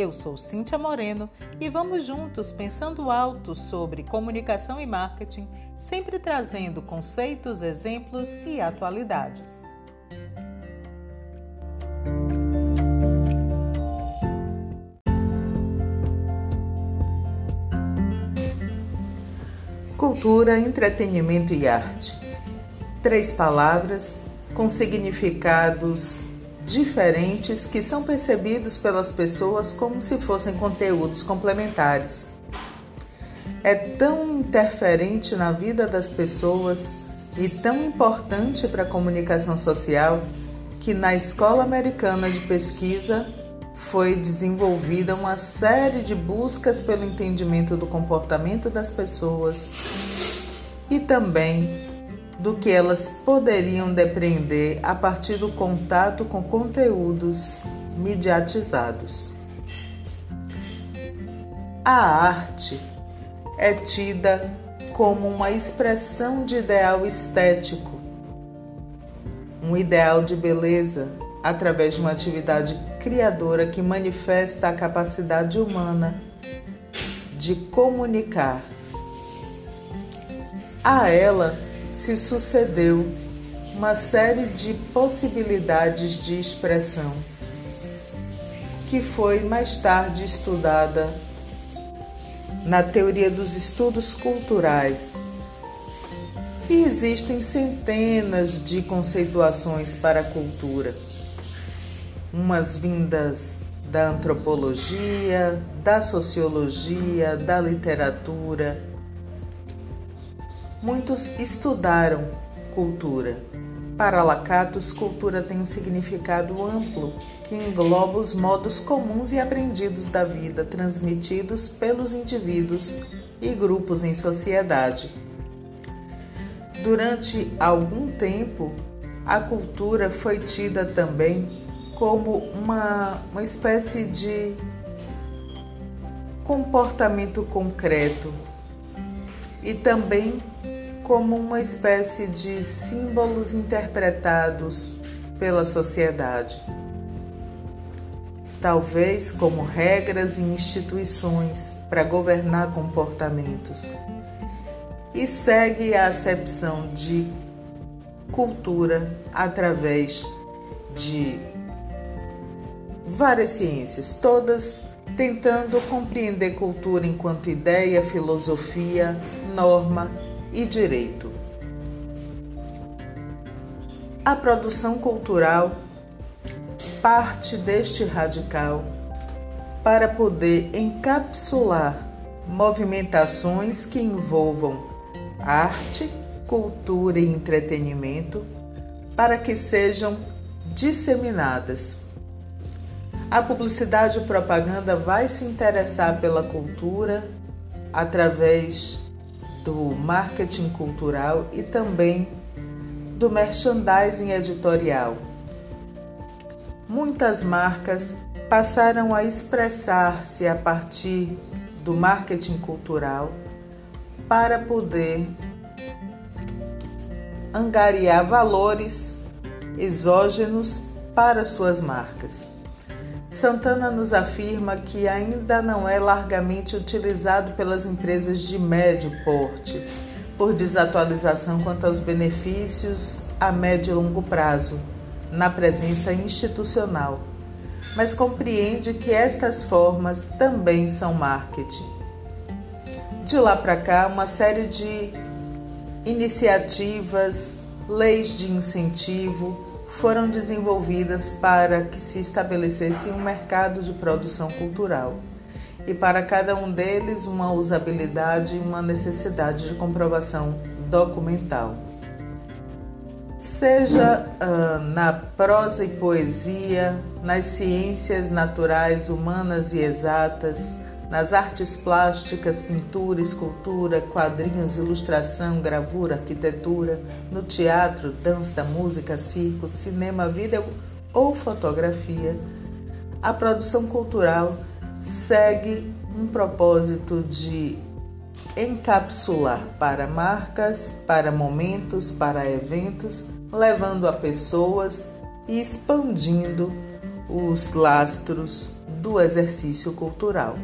Eu sou Cíntia Moreno e vamos juntos pensando alto sobre comunicação e marketing, sempre trazendo conceitos, exemplos e atualidades. Cultura, entretenimento e arte. Três palavras com significados diferentes que são percebidos pelas pessoas como se fossem conteúdos complementares. É tão interferente na vida das pessoas e tão importante para a comunicação social que na Escola Americana de Pesquisa foi desenvolvida uma série de buscas pelo entendimento do comportamento das pessoas e também do que elas poderiam depreender a partir do contato com conteúdos mediatizados. A arte é tida como uma expressão de ideal estético, um ideal de beleza através de uma atividade criadora que manifesta a capacidade humana de comunicar. A ela se sucedeu uma série de possibilidades de expressão que foi mais tarde estudada na teoria dos estudos culturais. E existem centenas de conceituações para a cultura, umas vindas da antropologia, da sociologia, da literatura, Muitos estudaram cultura. Para Lacatus, cultura tem um significado amplo que engloba os modos comuns e aprendidos da vida transmitidos pelos indivíduos e grupos em sociedade. Durante algum tempo, a cultura foi tida também como uma, uma espécie de comportamento concreto e também como uma espécie de símbolos interpretados pela sociedade. Talvez como regras e instituições para governar comportamentos. E segue a acepção de cultura através de várias ciências, todas tentando compreender cultura enquanto ideia, filosofia, norma e direito. A produção cultural parte deste radical para poder encapsular movimentações que envolvam arte, cultura e entretenimento para que sejam disseminadas. A publicidade e propaganda vai se interessar pela cultura através do marketing cultural e também do merchandising editorial. Muitas marcas passaram a expressar-se a partir do marketing cultural para poder angariar valores exógenos para suas marcas. Santana nos afirma que ainda não é largamente utilizado pelas empresas de médio porte, por desatualização quanto aos benefícios a médio e longo prazo, na presença institucional, mas compreende que estas formas também são marketing. De lá para cá, uma série de iniciativas, leis de incentivo, foram desenvolvidas para que se estabelecesse um mercado de produção cultural e para cada um deles uma usabilidade e uma necessidade de comprovação documental. Seja uh, na prosa e poesia, nas ciências naturais, humanas e exatas, nas artes plásticas, pintura, escultura, quadrinhos, ilustração, gravura, arquitetura, no teatro, dança, música, circo, cinema, vídeo ou fotografia, a produção cultural segue um propósito de encapsular para marcas, para momentos, para eventos, levando a pessoas e expandindo os lastros do exercício cultural.